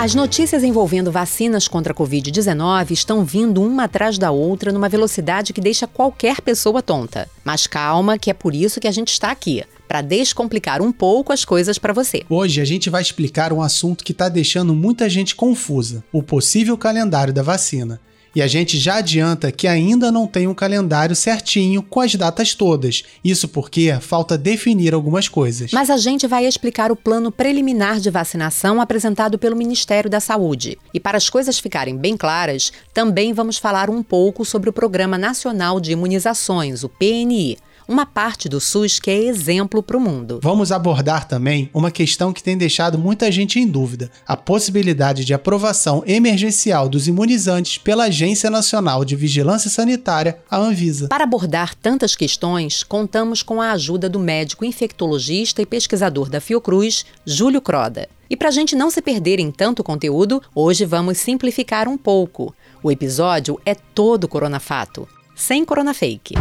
As notícias envolvendo vacinas contra a Covid-19 estão vindo uma atrás da outra numa velocidade que deixa qualquer pessoa tonta. Mas calma, que é por isso que a gente está aqui para descomplicar um pouco as coisas para você. Hoje a gente vai explicar um assunto que está deixando muita gente confusa: o possível calendário da vacina. E a gente já adianta que ainda não tem um calendário certinho com as datas todas. Isso porque falta definir algumas coisas. Mas a gente vai explicar o plano preliminar de vacinação apresentado pelo Ministério da Saúde. E para as coisas ficarem bem claras, também vamos falar um pouco sobre o Programa Nacional de Imunizações, o PNI uma parte do SUS que é exemplo para o mundo. Vamos abordar também uma questão que tem deixado muita gente em dúvida: a possibilidade de aprovação emergencial dos imunizantes pela Agência Nacional de Vigilância Sanitária, a Anvisa. Para abordar tantas questões, contamos com a ajuda do médico infectologista e pesquisador da Fiocruz, Júlio Croda. E para a gente não se perder em tanto conteúdo, hoje vamos simplificar um pouco. O episódio é todo coronafato, sem coronafake.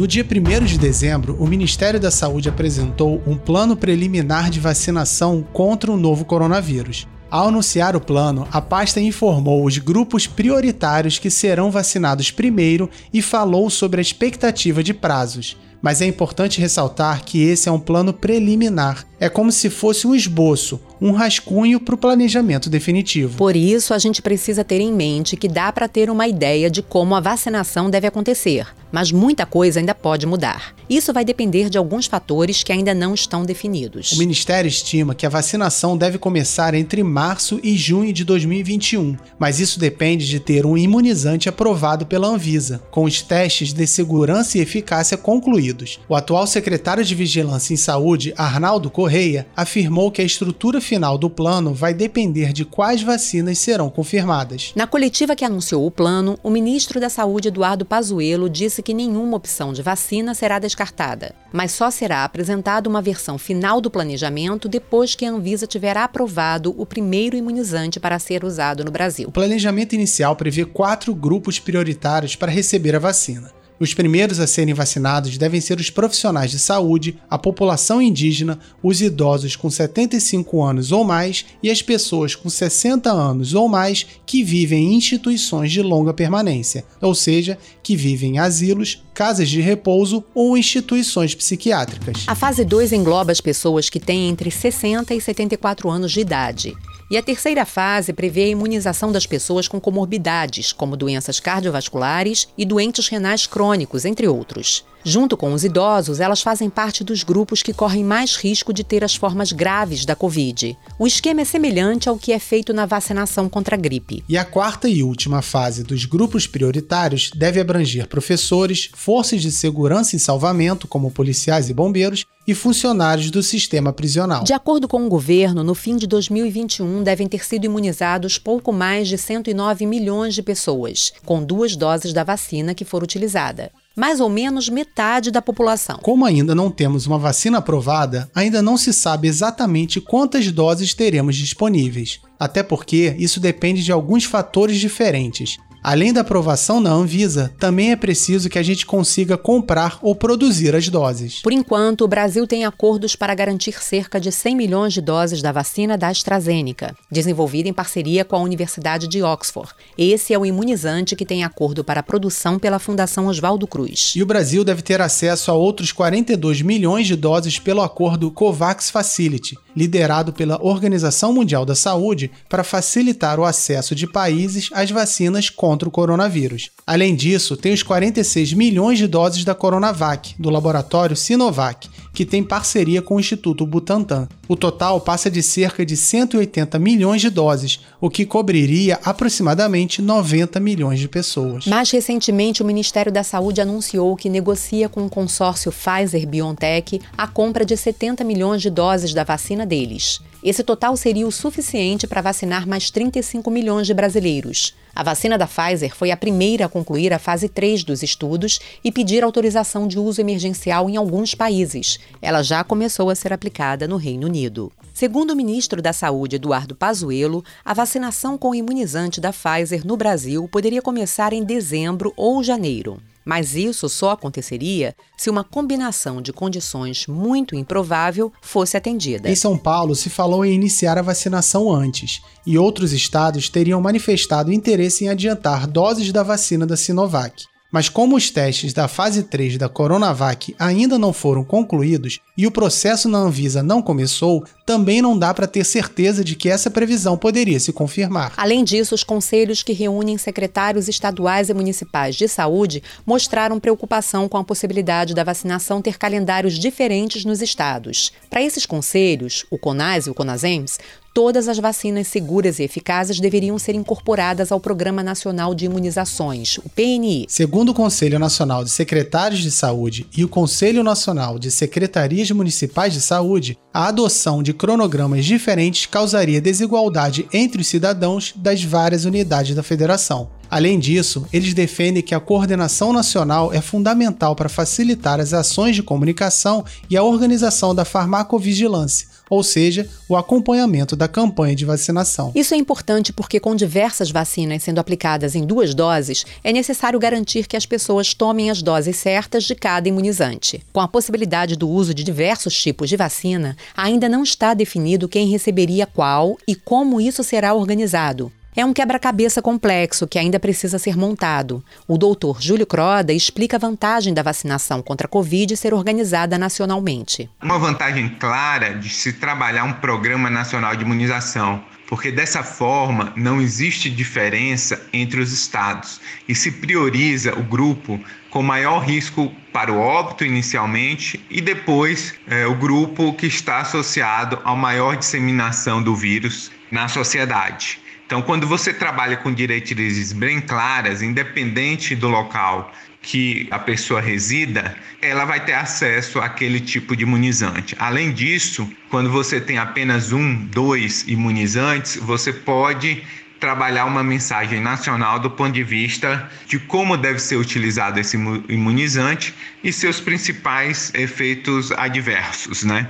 No dia 1 de dezembro, o Ministério da Saúde apresentou um plano preliminar de vacinação contra o novo coronavírus. Ao anunciar o plano, a pasta informou os grupos prioritários que serão vacinados primeiro e falou sobre a expectativa de prazos. Mas é importante ressaltar que esse é um plano preliminar. É como se fosse um esboço, um rascunho para o planejamento definitivo. Por isso, a gente precisa ter em mente que dá para ter uma ideia de como a vacinação deve acontecer, mas muita coisa ainda pode mudar. Isso vai depender de alguns fatores que ainda não estão definidos. O Ministério estima que a vacinação deve começar entre março e junho de 2021, mas isso depende de ter um imunizante aprovado pela Anvisa, com os testes de segurança e eficácia concluídos. O atual secretário de Vigilância em Saúde, Arnaldo Correia, afirmou que a estrutura final do plano vai depender de quais vacinas serão confirmadas. Na coletiva que anunciou o plano, o ministro da Saúde, Eduardo Pazuello, disse que nenhuma opção de vacina será descartada, mas só será apresentada uma versão final do planejamento depois que a Anvisa tiver aprovado o primeiro imunizante para ser usado no Brasil. O planejamento inicial prevê quatro grupos prioritários para receber a vacina. Os primeiros a serem vacinados devem ser os profissionais de saúde, a população indígena, os idosos com 75 anos ou mais e as pessoas com 60 anos ou mais que vivem em instituições de longa permanência, ou seja, que vivem em asilos, casas de repouso ou instituições psiquiátricas. A fase 2 engloba as pessoas que têm entre 60 e 74 anos de idade. E a terceira fase prevê a imunização das pessoas com comorbidades, como doenças cardiovasculares e doentes renais crônicos, entre outros. Junto com os idosos, elas fazem parte dos grupos que correm mais risco de ter as formas graves da Covid. O esquema é semelhante ao que é feito na vacinação contra a gripe. E a quarta e última fase dos grupos prioritários deve abranger professores, forças de segurança e salvamento, como policiais e bombeiros, e funcionários do sistema prisional. De acordo com o governo, no fim de 2021 devem ter sido imunizados pouco mais de 109 milhões de pessoas, com duas doses da vacina que for utilizada mais ou menos metade da população. Como ainda não temos uma vacina aprovada, ainda não se sabe exatamente quantas doses teremos disponíveis. Até porque isso depende de alguns fatores diferentes, Além da aprovação na Anvisa, também é preciso que a gente consiga comprar ou produzir as doses. Por enquanto, o Brasil tem acordos para garantir cerca de 100 milhões de doses da vacina da AstraZeneca, desenvolvida em parceria com a Universidade de Oxford. Esse é o imunizante que tem acordo para a produção pela Fundação Oswaldo Cruz. E o Brasil deve ter acesso a outros 42 milhões de doses pelo acordo COVAX Facility, liderado pela Organização Mundial da Saúde, para facilitar o acesso de países às vacinas contra contra o coronavírus. Além disso, tem os 46 milhões de doses da Coronavac, do laboratório Sinovac, que tem parceria com o Instituto Butantan. O total passa de cerca de 180 milhões de doses, o que cobriria aproximadamente 90 milhões de pessoas. Mais recentemente, o Ministério da Saúde anunciou que negocia com o consórcio Pfizer-BioNTech a compra de 70 milhões de doses da vacina deles. Esse total seria o suficiente para vacinar mais 35 milhões de brasileiros. A vacina da Pfizer foi a primeira a concluir a fase 3 dos estudos e pedir autorização de uso emergencial em alguns países. Ela já começou a ser aplicada no Reino Unido. Segundo o ministro da Saúde, Eduardo Pazuello, a vacinação com o imunizante da Pfizer no Brasil poderia começar em dezembro ou janeiro. Mas isso só aconteceria se uma combinação de condições muito improvável fosse atendida. Em São Paulo, se falou em iniciar a vacinação antes, e outros estados teriam manifestado interesse em adiantar doses da vacina da Sinovac. Mas como os testes da fase 3 da Coronavac ainda não foram concluídos e o processo na Anvisa não começou, também não dá para ter certeza de que essa previsão poderia se confirmar. Além disso, os conselhos que reúnem secretários estaduais e municipais de saúde mostraram preocupação com a possibilidade da vacinação ter calendários diferentes nos estados. Para esses conselhos, o CONAS e o CONASEMS todas as vacinas seguras e eficazes deveriam ser incorporadas ao Programa Nacional de Imunizações, o PNI. Segundo o Conselho Nacional de Secretários de Saúde e o Conselho Nacional de Secretarias Municipais de Saúde, a adoção de cronogramas diferentes causaria desigualdade entre os cidadãos das várias unidades da federação. Além disso, eles defendem que a coordenação nacional é fundamental para facilitar as ações de comunicação e a organização da farmacovigilância, ou seja, o acompanhamento da campanha de vacinação. Isso é importante porque, com diversas vacinas sendo aplicadas em duas doses, é necessário garantir que as pessoas tomem as doses certas de cada imunizante. Com a possibilidade do uso de diversos tipos de vacina, ainda não está definido quem receberia qual e como isso será organizado. É um quebra-cabeça complexo que ainda precisa ser montado. O doutor Júlio Croda explica a vantagem da vacinação contra a Covid ser organizada nacionalmente. Uma vantagem clara de se trabalhar um programa nacional de imunização, porque dessa forma não existe diferença entre os estados e se prioriza o grupo com maior risco para o óbito inicialmente e depois é, o grupo que está associado à maior disseminação do vírus na sociedade. Então, quando você trabalha com diretrizes bem claras, independente do local que a pessoa resida, ela vai ter acesso àquele tipo de imunizante. Além disso, quando você tem apenas um, dois imunizantes, você pode trabalhar uma mensagem nacional do ponto de vista de como deve ser utilizado esse imunizante e seus principais efeitos adversos, né?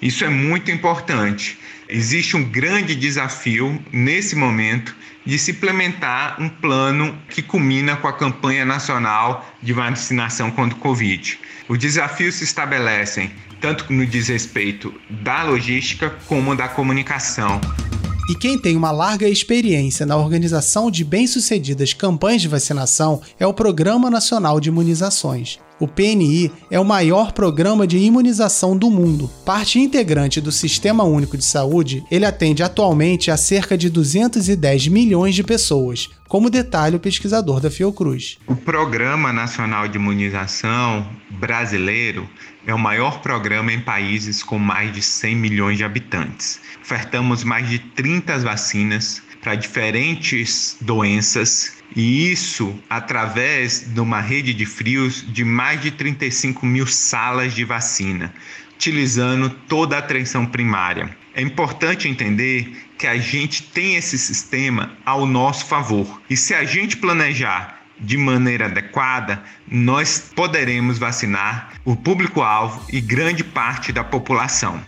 Isso é muito importante. Existe um grande desafio nesse momento de se implementar um plano que culmina com a campanha nacional de vacinação contra o Covid. Os desafios se estabelecem tanto no desrespeito da logística como da comunicação. E quem tem uma larga experiência na organização de bem-sucedidas campanhas de vacinação é o Programa Nacional de Imunizações. O PNI é o maior programa de imunização do mundo. Parte integrante do Sistema Único de Saúde, ele atende atualmente a cerca de 210 milhões de pessoas, como detalha o pesquisador da Fiocruz. O Programa Nacional de Imunização brasileiro é o maior programa em países com mais de 100 milhões de habitantes. Ofertamos mais de 30 vacinas para diferentes doenças e isso através de uma rede de frios de mais de 35 mil salas de vacina, utilizando toda a atenção primária. É importante entender que a gente tem esse sistema ao nosso favor e se a gente planejar de maneira adequada, nós poderemos vacinar o público-alvo e grande parte da população.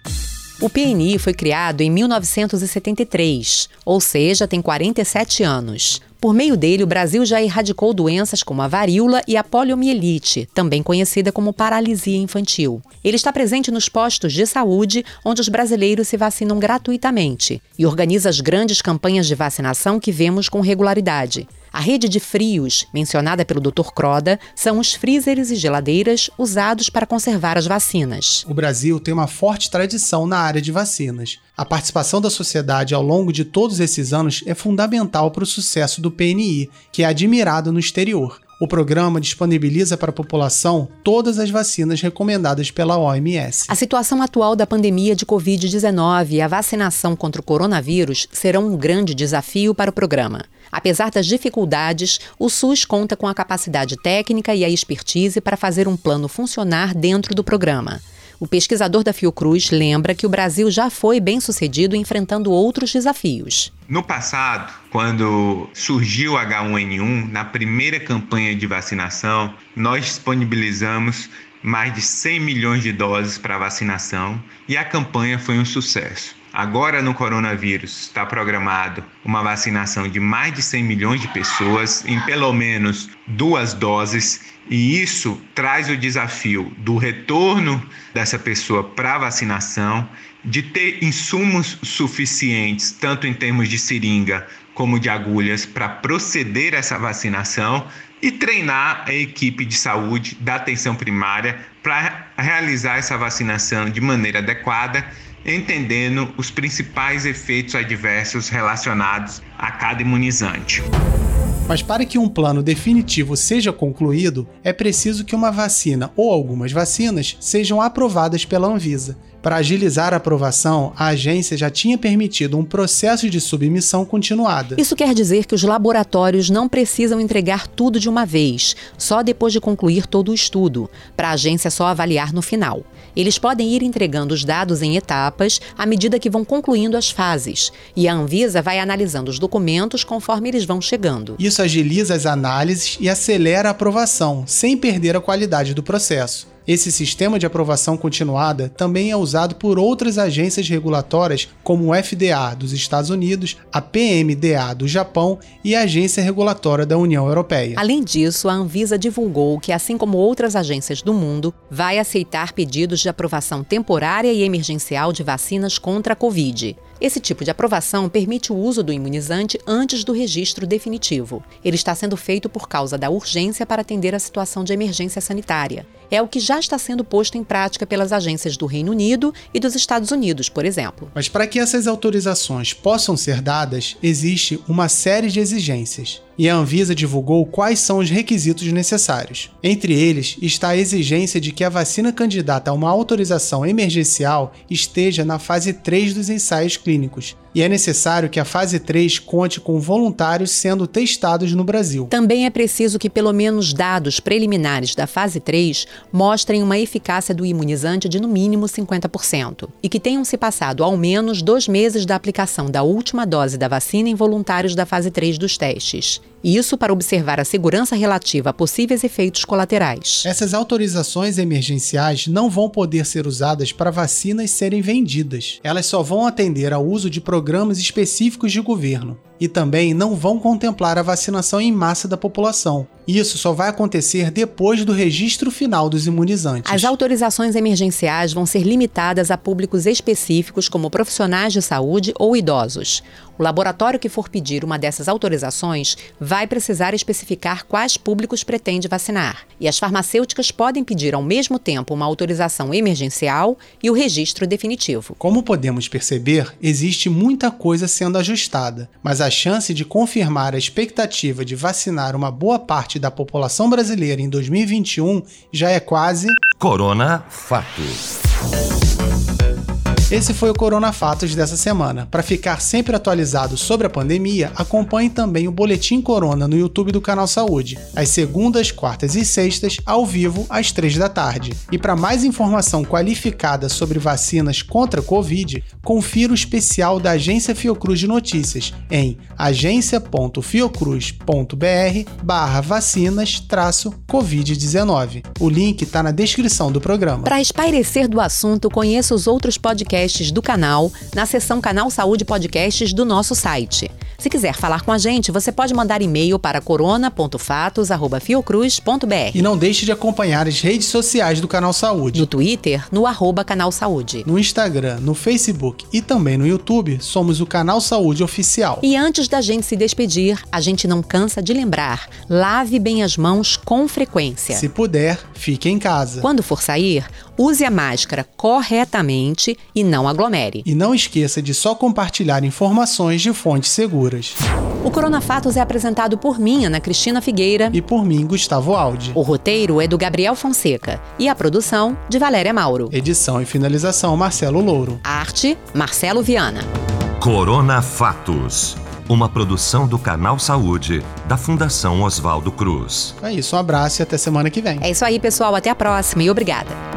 O PNI foi criado em 1973, ou seja, tem 47 anos. Por meio dele, o Brasil já erradicou doenças como a varíola e a poliomielite, também conhecida como paralisia infantil. Ele está presente nos postos de saúde, onde os brasileiros se vacinam gratuitamente, e organiza as grandes campanhas de vacinação que vemos com regularidade. A rede de frios, mencionada pelo Dr. Croda, são os freezers e geladeiras usados para conservar as vacinas. O Brasil tem uma forte tradição na área de vacinas. A participação da sociedade ao longo de todos esses anos é fundamental para o sucesso do PNI, que é admirado no exterior. O programa disponibiliza para a população todas as vacinas recomendadas pela OMS. A situação atual da pandemia de Covid-19 e a vacinação contra o coronavírus serão um grande desafio para o programa. Apesar das dificuldades, o SUS conta com a capacidade técnica e a expertise para fazer um plano funcionar dentro do programa. O pesquisador da Fiocruz lembra que o Brasil já foi bem sucedido enfrentando outros desafios. No passado, quando surgiu o H1N1, na primeira campanha de vacinação, nós disponibilizamos mais de 100 milhões de doses para vacinação e a campanha foi um sucesso. Agora no coronavírus está programado uma vacinação de mais de 100 milhões de pessoas em pelo menos duas doses e isso traz o desafio do retorno dessa pessoa para a vacinação, de ter insumos suficientes, tanto em termos de seringa como de agulhas, para proceder a essa vacinação e treinar a equipe de saúde da atenção primária para realizar essa vacinação de maneira adequada, entendendo os principais efeitos adversos relacionados a cada imunizante. Mas para que um plano definitivo seja concluído, é preciso que uma vacina ou algumas vacinas sejam aprovadas pela Anvisa. Para agilizar a aprovação, a agência já tinha permitido um processo de submissão continuada. Isso quer dizer que os laboratórios não precisam entregar tudo de uma vez, só depois de concluir todo o estudo, para a agência só avaliar no final. Eles podem ir entregando os dados em etapas à medida que vão concluindo as fases, e a Anvisa vai analisando os documentos conforme eles vão chegando. Isso agiliza as análises e acelera a aprovação, sem perder a qualidade do processo. Esse sistema de aprovação continuada também é usado por outras agências regulatórias, como o FDA dos Estados Unidos, a PMDA do Japão e a Agência Regulatória da União Europeia. Além disso, a Anvisa divulgou que, assim como outras agências do mundo, vai aceitar pedidos de aprovação temporária e emergencial de vacinas contra a Covid. Esse tipo de aprovação permite o uso do imunizante antes do registro definitivo. Ele está sendo feito por causa da urgência para atender a situação de emergência sanitária. É o que já está sendo posto em prática pelas agências do Reino Unido e dos Estados Unidos, por exemplo. Mas para que essas autorizações possam ser dadas, existe uma série de exigências e a Anvisa divulgou quais são os requisitos necessários. Entre eles está a exigência de que a vacina candidata a uma autorização emergencial esteja na fase 3 dos ensaios clínicos, e é necessário que a fase 3 conte com voluntários sendo testados no Brasil. Também é preciso que pelo menos dados preliminares da fase 3 mostrem uma eficácia do imunizante de no mínimo 50% e que tenham se passado ao menos dois meses da aplicação da última dose da vacina em voluntários da fase 3 dos testes. Isso para observar a segurança relativa a possíveis efeitos colaterais. Essas autorizações emergenciais não vão poder ser usadas para vacinas serem vendidas. Elas só vão atender ao uso de programas específicos de governo e também não vão contemplar a vacinação em massa da população. Isso só vai acontecer depois do registro final dos imunizantes. As autorizações emergenciais vão ser limitadas a públicos específicos, como profissionais de saúde ou idosos. O laboratório que for pedir uma dessas autorizações vai precisar especificar quais públicos pretende vacinar. E as farmacêuticas podem pedir ao mesmo tempo uma autorização emergencial e o registro definitivo. Como podemos perceber, existe muita coisa sendo ajustada, mas a chance de confirmar a expectativa de vacinar uma boa parte da população brasileira em 2021 já é quase. Corona Fatos. Esse foi o Corona Fatos dessa semana. Para ficar sempre atualizado sobre a pandemia, acompanhe também o Boletim Corona no YouTube do Canal Saúde, às segundas, quartas e sextas, ao vivo, às três da tarde. E para mais informação qualificada sobre vacinas contra a Covid, confira o especial da Agência Fiocruz de Notícias em agência.fiocruz.br barra vacinas Covid-19. O link está na descrição do programa. Para espairecer do assunto, conheça os outros podcasts podcasts do canal na seção Canal Saúde Podcasts do nosso site. Se quiser falar com a gente, você pode mandar e-mail para corona.fatos.fiocruz.br. E não deixe de acompanhar as redes sociais do Canal Saúde. No Twitter, no arroba Canal Saúde. No Instagram, no Facebook e também no YouTube, somos o Canal Saúde Oficial. E antes da gente se despedir, a gente não cansa de lembrar: lave bem as mãos com frequência. Se puder, fique em casa. Quando for sair, use a máscara corretamente e não aglomere. E não esqueça de só compartilhar informações de fontes seguras. O Corona Fatos é apresentado por mim, Ana Cristina Figueira. E por mim, Gustavo Aldi. O roteiro é do Gabriel Fonseca e a produção de Valéria Mauro. Edição e finalização, Marcelo Louro. Arte, Marcelo Viana. Corona Fatos. Uma produção do Canal Saúde, da Fundação Oswaldo Cruz. É isso, um abraço e até semana que vem. É isso aí, pessoal. Até a próxima e obrigada.